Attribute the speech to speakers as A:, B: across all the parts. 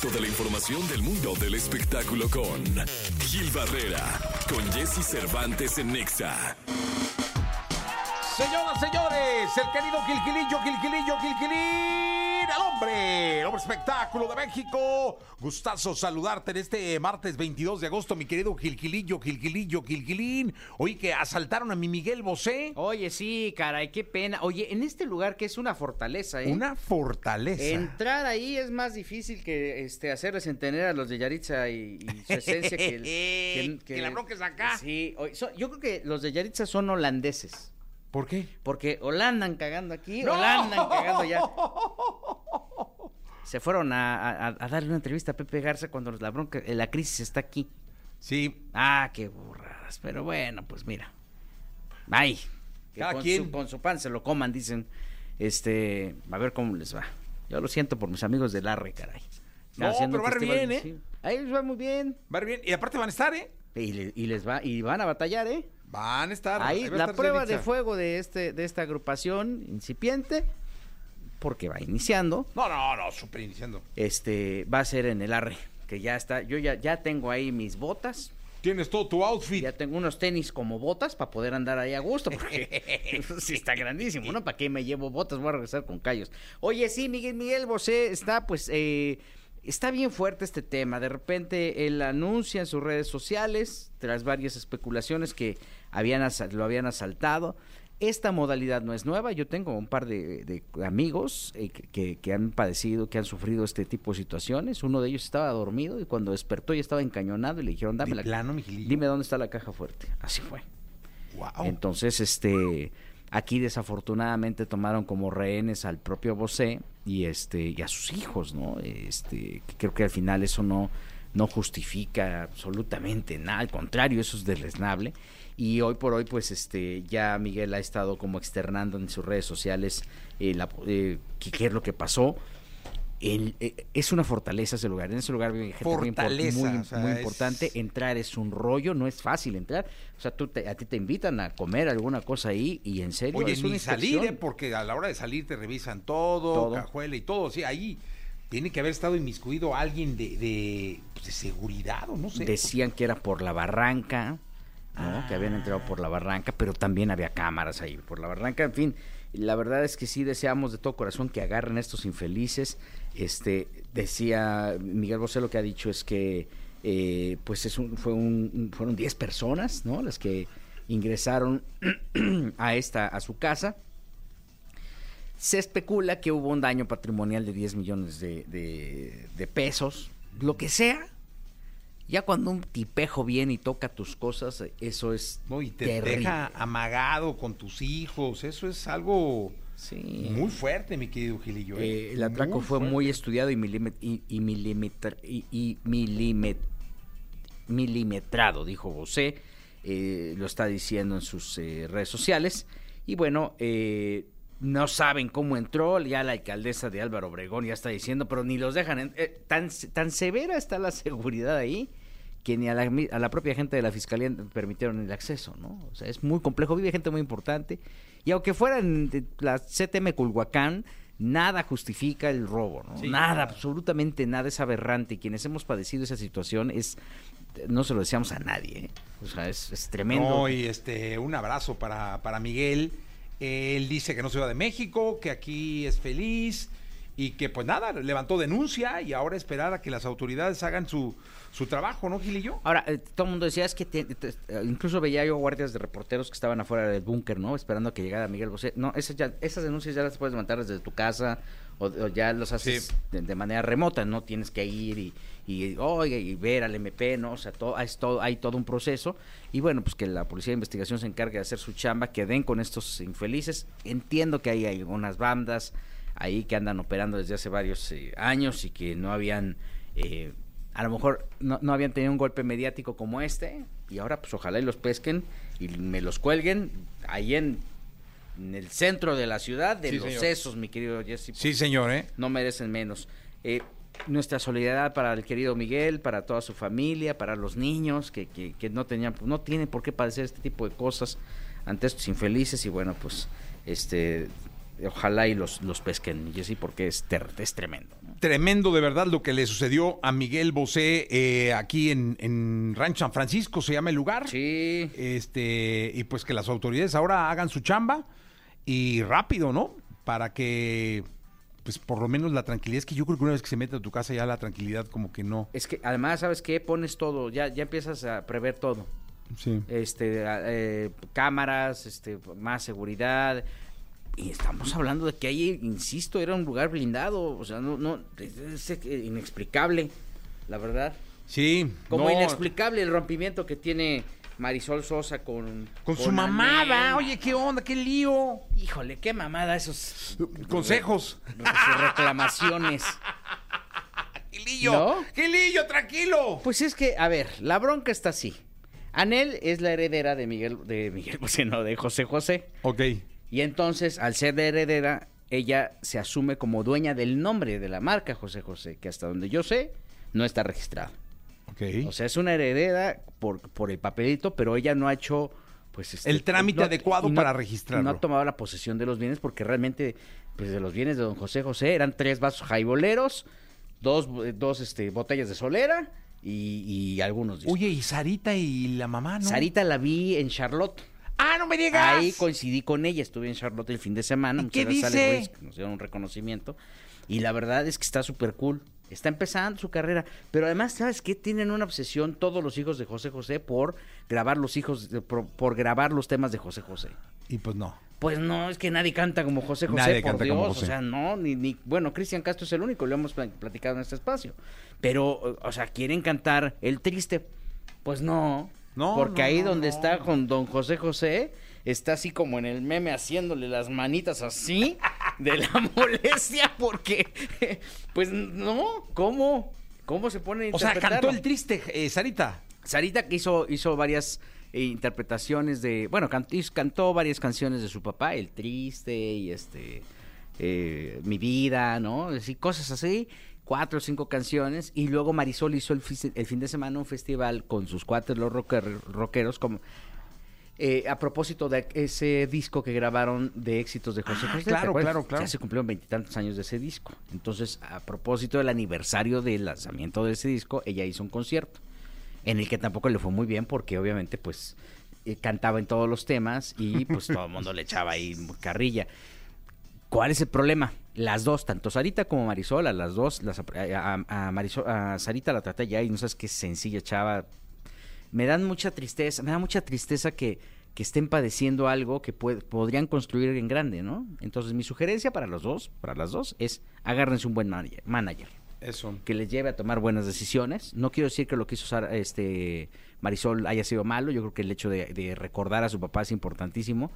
A: directo de la información del mundo del espectáculo con Gil Barrera, con Jesse Cervantes en Nexa.
B: Señoras, señores, el querido Gilgilillo, Gilgilillo, Gilgilín, el hombre, el hombre espectáculo de México. Gustazo saludarte en este martes 22 de agosto, mi querido Gilgilillo, Gilgilillo, Gilgilín. Oí que asaltaron a mi Miguel Bosé.
C: Oye, sí, caray, qué pena. Oye, en este lugar que es una fortaleza, ¿eh?
B: Una fortaleza.
C: Entrar ahí es más difícil que este, hacerles entender a los de Yaritza y, y su esencia que, el- que-
B: Que la bronca es acá.
C: Sí, oye, so- yo creo que los de Yaritza son holandeses.
B: ¿Por qué?
C: Porque la andan cagando aquí
B: ¡No!
C: o la andan cagando allá. Se fueron a, a- a darle una entrevista a Pepe Garza cuando la bronca, la crisis está aquí.
B: Sí,
C: Ah, qué burradas. Pero bueno, pues mira. Ay. Que
B: Cada
C: con,
B: quien.
C: Su, con su pan se lo coman, dicen. Este, a ver cómo les va. Yo lo siento por mis amigos del Arre, caray.
B: No, pero va
C: festival-
B: bien, ¿eh?
C: sí. Ahí les va muy bien.
B: va bien. Y aparte van a estar, ¿eh?
C: Y, le- y les va, y van a batallar, ¿eh?
B: Van a estar.
C: Ahí,
B: va a
C: la
B: estar
C: prueba de fuego de este, de esta agrupación incipiente, porque va iniciando,
B: No, no, no, súper iniciando.
C: este, va a ser en el Arre. Que ya está, yo ya, ya tengo ahí mis botas,
B: Tienes todo tu outfit.
C: Ya tengo unos tenis como botas para poder andar ahí a gusto, porque sí está grandísimo, ¿no? ¿Para qué me llevo botas? Voy a regresar con callos. Oye, sí, Miguel Miguel Bosé está, pues, eh, está bien fuerte este tema. De repente él anuncia en sus redes sociales, tras varias especulaciones que habían lo habían asaltado. Esta modalidad no es nueva. Yo tengo un par de, de amigos eh, que, han padecido, que han sufrido este tipo de situaciones. Uno de ellos estaba dormido y cuando despertó ya estaba encañonado y le dijeron, dame la
B: plano.
C: Dime dónde está la caja fuerte. Así fue.
B: Wow.
C: Entonces, este, aquí desafortunadamente tomaron como rehenes al propio Bosé y este y a sus hijos, ¿no? Este, creo que al final eso no no justifica absolutamente nada, al contrario, eso es deleznable. Y hoy por hoy, pues, este, ya Miguel ha estado como externando en sus redes sociales eh, la- eh, qué, es lo que pasó. El- eh, es una fortaleza ese lugar. En ese lugar vive gente muy, muy,
B: o sea,
C: muy
B: es-
C: importante. Entrar es un rollo, no es fácil entrar. O sea, tú te- a ti te invitan a comer alguna cosa ahí y en serio
B: Oye,
C: es una
B: ni salir. ¿eh? porque a la hora de salir te revisan todo,
C: Todo.
B: cajuela y todo. Sí, ahí tiene que haber estado inmiscuido alguien de, de, pues, de seguridad o no sé.
C: Decían que era por la barranca, ¿no? Que habían entrado por la barranca, pero también había cámaras ahí por la barranca. En fin, la verdad es que sí deseamos de todo corazón que agarren a estos infelices. Este, decía Miguel Bosé lo que ha dicho es que eh, pues es un, fue un- fueron 10 personas, ¿no? Las que ingresaron a esta a su casa. Se especula que hubo un daño patrimonial de 10 millones de, de- de pesos, lo que sea. Ya cuando un tipejo viene y toca tus cosas, eso es
B: No, y te
C: terrible.
B: deja amagado con tus hijos. Eso es algo
C: Sí.
B: muy fuerte, mi querido Gilillo. ¿eh?
C: El atraco fue
B: fuerte.
C: muy estudiado y, milime- y, y milimetra- y- y milime- milimetrado, dijo Bosé. Eh, lo está diciendo en sus eh, redes sociales. Y bueno, eh, no saben cómo entró. Ya la alcaldesa de Álvaro Obregón ya está diciendo, pero ni los dejan. eh, tan, tan severa está la seguridad ahí que ni a la, a la propia gente de la fiscalía permitieron el acceso, ¿no? O sea, es muy complejo, vive gente muy importante. Y aunque fuera en la CTM Culhuacán, nada justifica el robo, ¿no?
B: Sí,
C: nada,
B: claro.
C: absolutamente nada es aberrante. Y quienes hemos padecido esa situación es, no se lo deseamos a nadie, ¿eh? O sea, es, es tremendo.
B: No, y este, un abrazo para, para Miguel. Él dice que no se va de México, que aquí es feliz y que pues nada, levantó denuncia y ahora esperar a que las autoridades hagan su, su trabajo, ¿no, Gilillo?
C: Ahora, eh, todo el mundo decía, es que te- eh, incluso veía yo guardias de reporteros que estaban afuera del búnker, ¿no? Esperando que llegara Miguel Bosé. No, esas, ya, esas denuncias ya las puedes levantar desde tu casa o, o ya los haces
B: Sí.
C: de, de manera remota, no tienes que ir y, y, oye, y ver al MP, ¿no? O sea, todo, hay, todo, hay todo un proceso. Y bueno, pues que la Policía de Investigación se encargue de hacer su chamba, que den con estos infelices. Entiendo que hay algunas bandas ahí que andan operando desde hace varios eh, años y que no habían... eh, a lo mejor no, no habían tenido un golpe mediático como este y ahora pues ojalá y los pesquen y me los cuelguen ahí en, en el centro de la ciudad de
B: Sí,
C: los
B: señor.
C: sesos, mi querido Jesse.
B: Sí, señor, ¿eh?
C: No merecen menos. Eh, nuestra solidaridad para el querido Miguel, para toda su familia, para los niños que, que, que no tenían, no tienen por qué padecer este tipo de cosas ante estos infelices y bueno, pues este ojalá y los, los pesquen, Jesse, porque es, ter- es tremendo.
B: Tremendo de verdad lo que le sucedió a Miguel Bosé eh, aquí en, en Rancho San Francisco, se llama el lugar.
C: Sí.
B: Este, y pues que las autoridades ahora hagan su chamba y rápido, ¿no? Para que, pues por lo menos la tranquilidad, es que yo creo que una vez que se mete a tu casa ya la tranquilidad como que no.
C: Es que además, ¿sabes qué? Pones todo, ya, ya empiezas a prever todo.
B: Sí.
C: Este, eh, cámaras, este, más seguridad. Y estamos hablando de que ahí, insisto, era un lugar blindado. O sea, no, no, es, inexplicable, la verdad.
B: Sí.
C: Como
B: no,
C: inexplicable el rompimiento que tiene Marisol Sosa con...
B: Con su va. Oye, ¿qué onda? ¿Qué lío?
C: Híjole, qué mamada esos...
B: Consejos.
C: sus reclamaciones.
B: Gilillo,
C: ¿No?
B: Gilillo, tranquilo.
C: Pues es que, a ver, la bronca está así. Anel es la heredera de Miguel, de Miguel Bosé, no, de José José.
B: Ok.
C: Y entonces, al ser la heredera, ella se asume como dueña del nombre de la marca José José, que hasta donde yo sé, no está registrado.
B: Ok.
C: O sea, es una heredera por, por el papelito, pero ella no ha hecho pues este,
B: El trámite adecuado
C: y
B: para registrarlo.
C: No ha tomado la posesión de los bienes porque realmente, pues de los bienes de don José José eran tres vasos jaiboleros, dos, dos este, botellas de solera y, y algunos discos.
B: Oye, y Sarita y la mamá, ¿no?
C: Sarita la vi en Charlotte.
B: Ah, no me digas.
C: Ahí coincidí con ella, estuve en Charlotte el fin de semana.
B: ¿Y
C: muchas
B: qué
C: gracias a
B: dice?
C: Alex Ruiz, que nos dieron un reconocimiento. Y la verdad es que está súper cool. Está empezando su carrera. Pero además, ¿sabes qué? Tienen una obsesión todos los hijos de José José por grabar los hijos, de- por, por grabar los temas de José José.
B: Y pues no.
C: Pues no, es que nadie canta como José José,
B: Nadie
C: por
B: canta
C: Dios.
B: como José.
C: O sea, no, ni, ni, bueno, Cristian Castro es el único, lo hemos pla- platicado en este espacio. Pero, o sea, quieren cantar el triste. Pues no.
B: No,
C: Porque
B: no,
C: ahí
B: no,
C: donde
B: no.
C: está con don José José, está así como en el meme haciéndole las manitas así de la molestia, porque, pues no, ¿cómo? ¿Cómo se pone a
B: O sea, cantó el triste, eh, Sarita.
C: Sarita que hizo, hizo varias eh, interpretaciones de. Bueno, cantó, cantó varias canciones de su papá, El Triste y este. eh, Mi Vida, ¿no? Así, cosas así. Cuatro o cinco canciones. Y luego Marisol hizo el, fi- el fin de semana un festival con sus cuates, los rocker- rockeros, como. eh, a propósito de ese disco que grabaron de éxitos de José
B: Ah,
C: José. ¿te
B: claro, claro, claro.
C: Ya se cumplieron veintitantos años de ese disco. Entonces, a propósito del aniversario del lanzamiento de ese disco, ella hizo un concierto en el que tampoco le fue muy bien porque obviamente pues eh, cantaba en todos los temas y pues todo el mundo le echaba ahí carrilla. ¿Cuál es el problema? Las dos, tanto Sarita como Marisol, a las dos, las, a, a- Marisol, a Sarita la traté ya y no sabes qué sencilla chava. Me dan mucha tristeza, me da mucha tristeza que, que estén padeciendo algo que puede- podrían construir en grande, ¿no? Entonces mi sugerencia para los dos, para las dos, es agárrense un buen manager. manager
B: Eso.
C: que les lleve a tomar buenas decisiones. No quiero decir que lo que hizo Sara- este Marisol haya sido malo, yo creo que el hecho de, de recordar a su papá es importantísimo,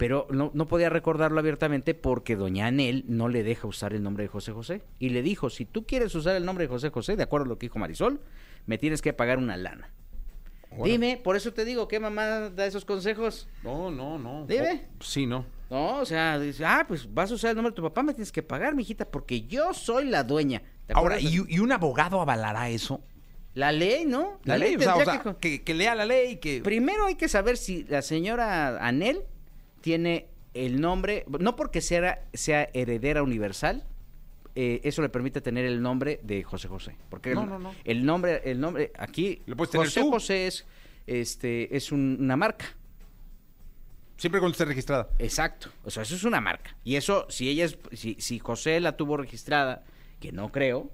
C: pero no, no podía recordarlo abiertamente porque doña Anel no le deja usar el nombre de José José. Y le dijo, si tú quieres usar el nombre de José José, de acuerdo a lo que dijo Marisol, me tienes que pagar una lana. Dime, por eso te digo, ¿qué mamá da esos consejos?
B: No, no, no.
C: Dime.
B: Oh, sí, no.
C: No, o sea, dice, ah, pues vas a usar el nombre de tu papá, me tienes que pagar, mijita, porque yo soy la dueña. ¿Te
B: Ahora? ¿y, y un abogado avalará eso?
C: La ley, ¿no?
B: La, ley, o sea, o sea,
C: que-
B: que, que lea la ley, que...
C: Primero hay que saber si la señora Anel tiene el nombre, no porque sea, sea heredera universal, eh, eso le permite tener el nombre de José José. Porque
B: No,
C: el,
B: no, no.
C: el nombre, el nombre, aquí
B: Lo puedes tener
C: José. José es, este, es un- una marca.
B: Siempre cuando esté registrada.
C: Exacto. O sea, eso es una marca. Y eso, si ella es, si, si José la tuvo registrada, que no creo,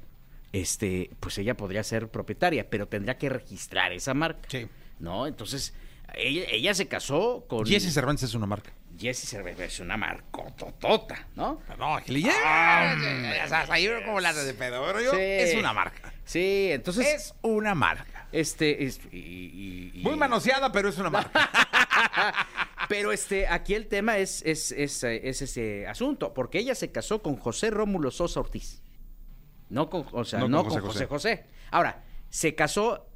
C: este, pues ella podría ser propietaria, pero tendría que registrar esa marca.
B: Sí.
C: ¿No? Entonces, ella, ella se casó con.
B: Jesse Cervantes es una marca.
C: Jesse Cervantes es una marcototota, ¿no?
B: No, que le ya, sabes, ahí como la de pedo, pero yo,
C: Sí.
B: es una marca.
C: Sí, entonces.
B: Es una marca.
C: Este. es- y- y- y-
B: Muy manoseada, pero es una marca.
C: Pero este, aquí el tema es, es, es, es ese asunto, porque ella se casó con José Rómulo Sosa Ortiz. No con, o sea,
B: No
C: no,
B: con
C: con
B: José
C: José, José Ahora, se casó,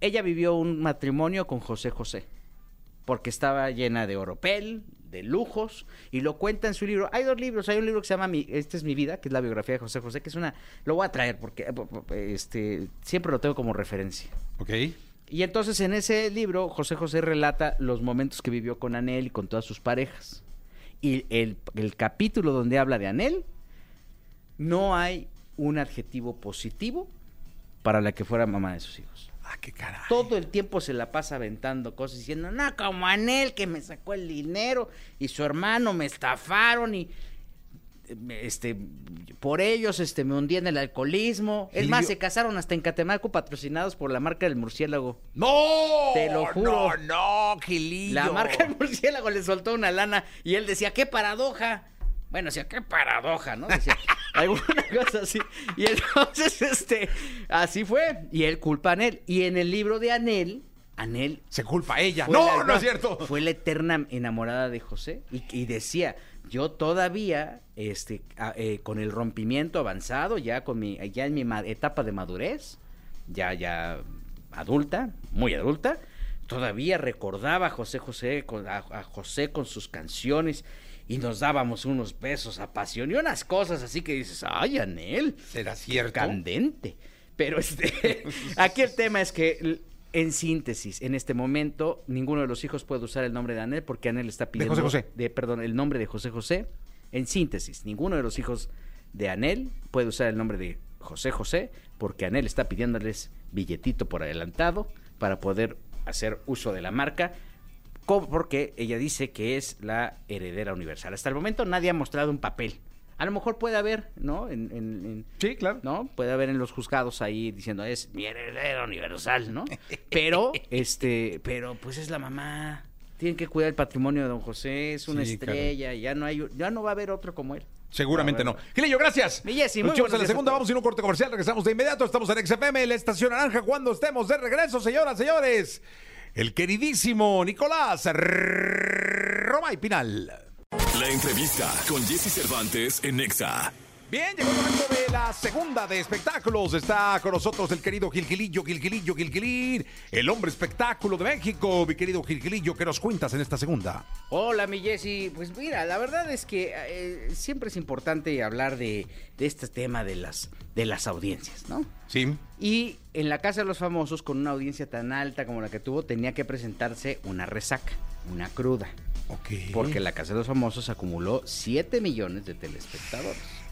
C: ella vivió un matrimonio con José José, porque estaba llena de oropel, de lujos, y lo cuenta en su libro. Hay dos libros, hay un libro que se llama mi, Esta es mi vida, que es la biografía de José José, que es una, lo voy a traer porque eh, este, siempre lo tengo como referencia.
B: ok.
C: Y entonces en ese libro José José relata los momentos que vivió con Anel y con todas sus parejas. Y el, el capítulo donde habla de Anel, no hay un adjetivo positivo para la que fuera mamá de sus hijos.
B: Ah, qué caray.
C: Todo el tiempo se la pasa aventando cosas diciendo, no, como Anel que me sacó el dinero y su hermano me estafaron y este por ellos este me hundí en el alcoholismo. Es más, se casaron hasta en Catemaco patrocinados por la marca del murciélago.
B: ¡No!
C: Te lo juro.
B: No, no, Gilillo.
C: La marca del murciélago le soltó una lana y él decía, qué paradoja. Bueno, decía, qué paradoja, ¿no? Decía, alguna cosa así. Y entonces, este, así fue. Y él culpa a Anel. Y en el libro de Anel, Anel
B: Se culpa a ella. No,
C: la-
B: no es cierto.
C: Fue la eterna enamorada de José y, y decía, yo todavía, este, a- eh, con el rompimiento avanzado, ya con mi, ya en mi etapa de madurez, ya, ya adulta, muy adulta, todavía recordaba a José José, con, a, a José con sus canciones y nos dábamos unos besos apasionados y unas cosas así que dices, ay, Anel,
B: ¿Será cierto?
C: candente. Pero este, aquí el tema es que, en síntesis, en este momento, ninguno de los hijos puede usar el nombre de Anel porque Anel está pidiendo.
B: José José.
C: de- perdón, el nombre de José José. En síntesis, ninguno de los hijos de Anel puede usar el nombre de José José porque Anel está pidiéndoles billetito por adelantado para poder hacer uso de la marca. Porque ella dice que es la heredera universal. Hasta el momento nadie ha mostrado un papel. A lo mejor puede haber, ¿no? En, en- en-
B: Sí, claro.
C: ¿no? Puede haber en los juzgados ahí diciendo es mi heredera universal, ¿no? Pero, este, pero pues es la mamá. Tienen que cuidar el patrimonio de don José, es una
B: Sí,
C: estrella, ya no hay, ya no va a haber otro como él.
B: Seguramente
C: No.
B: Gilillo, gracias.
C: Mi Jessy, muy
B: Nos a la segunda, vamos a ir a un corte comercial, regresamos de inmediato. Estamos en XFM, la estación naranja, cuando estemos de regreso, señoras, señores. El queridísimo Nicolás Roma y Pinal.
A: La entrevista con Jesse Cervantes en Nexa.
B: Bien, llegó el momento de la segunda de espectáculos. Está con nosotros el querido Gilgilillo, Gilgilillo, Gilgilín, el hombre espectáculo de México. Mi querido Gilgilillo, ¿qué nos cuentas en esta segunda?
C: Hola, mi Jessy. Pues mira, la verdad es que eh, siempre es importante hablar de, de este tema de las, de las audiencias, ¿no?
B: Sí.
C: Y en la Casa de los Famosos, con una audiencia tan alta como la que tuvo, tenía que presentarse una resaca, una cruda.
B: Ok.
C: Porque la Casa de los Famosos acumuló 7 millones de telespectadores.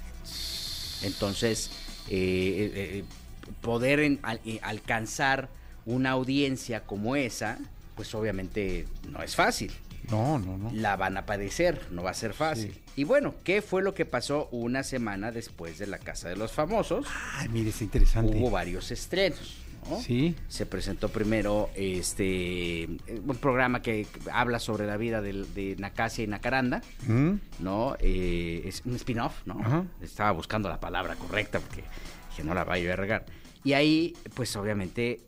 C: Entonces, eh, eh, eh, poder en- al- eh, alcanzar una audiencia como esa, pues obviamente no es fácil.
B: No, no, no.
C: La van a padecer, no va a ser fácil.
B: Sí.
C: Y bueno, ¿qué fue lo que pasó una semana después de la Casa de los Famosos?
B: Ay, mire, es interesante.
C: Hubo varios estrenos. ¿No?
B: Sí.
C: Se presentó primero este un programa que habla sobre la vida de, de Nacasia y Nacaranda,
B: ¿Mm?
C: ¿no? Eh, es un spin-off, ¿no?
B: Ajá.
C: Estaba buscando la palabra correcta porque dije, no la vaya a regar. Y ahí, pues obviamente,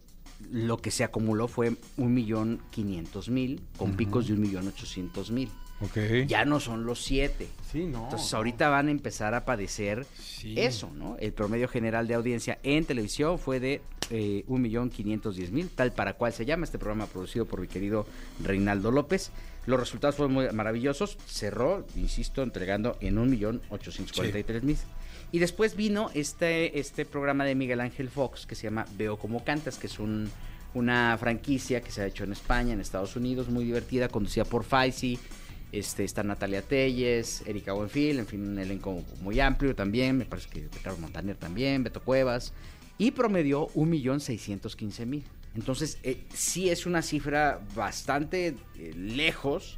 C: lo que se acumuló fue un millón quinientos mil, con picos de un millón ochocientos mil.
B: Ok.
C: Ya no son los siete.
B: Sí, no.
C: Entonces ahorita van a empezar a padecer
B: Sí.
C: eso, ¿no? El promedio general de audiencia en televisión fue de eh, 1.510.000, tal para cual se llama este programa producido por mi querido Reinaldo López. Los resultados fueron muy maravillosos. Cerró, insisto, entregando en 1.843.000. Y después vino este, este programa de Miguel Ángel Fox que se llama Veo como cantas, que es un, una franquicia que se ha hecho en España, en Estados Unidos, muy divertida, conducida por Faisy. Este, está Natalia Telles, Erika Buenfil, en fin, un elenco muy amplio también. Me parece que Ricardo Montaner también, Beto Cuevas. Y promedió 1.615.000. Entonces, eh, sí es una cifra bastante eh, lejos,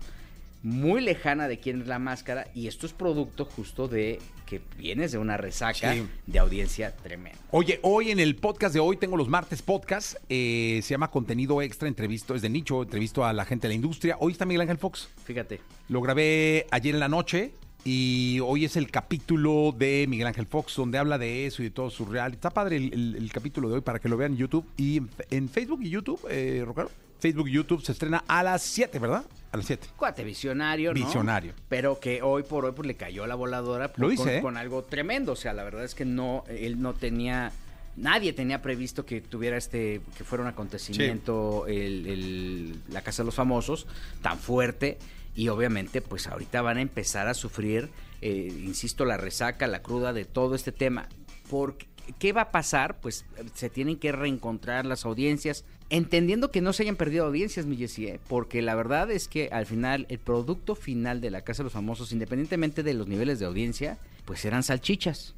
C: muy lejana de quién es la máscara. Y esto es producto justo de que vienes de una resaca
B: Sí.
C: de audiencia tremenda.
B: Oye, hoy en el podcast de hoy tengo los martes podcast. eh, se llama Contenido Extra, entrevisto, es de nicho, entrevisto a la gente de la industria. Hoy está Miguel Ángel Fox.
C: Fíjate.
B: Lo grabé ayer en la noche y hoy es el capítulo de Miguel Ángel Fox donde habla de eso y de todo su real. Está padre el, el- el capítulo de hoy para que lo vean en YouTube y en, en Facebook y YouTube, eh, Rocaro. Facebook y YouTube se estrena a las 7, ¿verdad? A las 7.
C: Cuate visionario, ¿no?
B: Visionario.
C: Pero que hoy por hoy pues le cayó la voladora
B: Lo
C: con,
B: ¿eh?
C: con algo tremendo. O sea, la verdad es que no, él no tenía, nadie tenía previsto que tuviera este, que fuera un acontecimiento el, el- la Casa de los Famosos tan fuerte. Y obviamente, pues ahorita van a empezar a sufrir, eh, insisto, la resaca, la cruda de todo este tema. Porque, ¿Qué va a pasar? Pues se tienen que reencontrar las audiencias, entendiendo que no se hayan perdido audiencias, mi Jessy, ¿eh? porque la verdad es que al final el producto final de la Casa de los Famosos, independientemente de los niveles de audiencia, pues eran salchichas.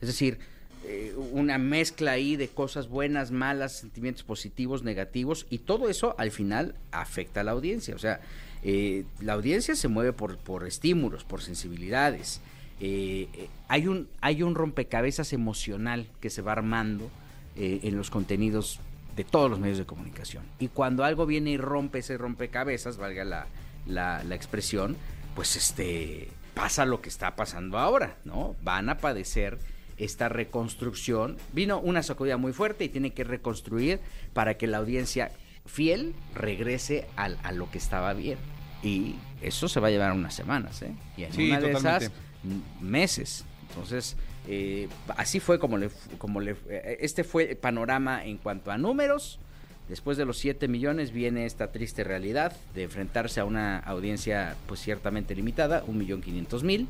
C: Es decir, eh, una mezcla ahí de cosas buenas, malas, sentimientos positivos, negativos, y todo eso al final afecta a la audiencia. O sea, eh, la audiencia se mueve por, por estímulos, por sensibilidades. Eh, hay, un, hay un rompecabezas emocional que se va armando en los contenidos de todos los medios de comunicación. Y cuando algo viene y rompe ese rompecabezas, valga la, la, la expresión, pues este pasa lo que está pasando ahora, ¿no? Van a padecer esta reconstrucción. Vino una sacudida muy fuerte y tiene que reconstruir para que la audiencia fiel regrese al- a, lo que estaba bien. Y eso se va a llevar unas semanas, ¿eh? Y en
B: Sí,
C: una de
B: totalmente.
C: esas, meses. Entonces, eh, así fue como le, como le, eh, este fue el panorama en cuanto a números. Después de los 7 millones viene esta triste realidad de enfrentarse a una audiencia pues ciertamente limitada, 1.500.000,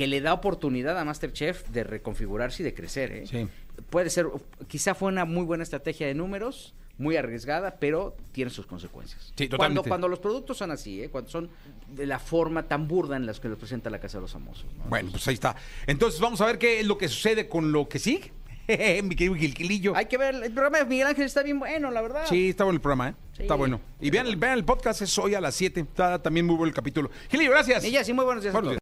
C: que le da oportunidad a Masterchef de reconfigurarse y de crecer. ¿eh?
B: Sí.
C: Puede ser, quizá fue una muy buena estrategia de números, muy arriesgada, pero tiene sus consecuencias.
B: Sí,
C: cuando,
B: totalmente.
C: cuando los productos son así, ¿eh? cuando son de la forma tan burda en las que los presenta la Casa de los Famosos. ¿no?
B: Bueno, pues ahí está. Entonces vamos a ver qué es lo que sucede con lo que sigue. Mi querido Gilquilillo.
C: Hay que ver, el programa de Miguel Ángel está bien bueno, la verdad.
B: Sí, está bueno el programa, ¿eh?
C: Sí.
B: Está bueno. Y vean, el- vean el podcast, es hoy a las 7. Está también muy bueno el capítulo. Gilillo, gracias.
C: Ella sí, muy buenos días.
B: Buenos días.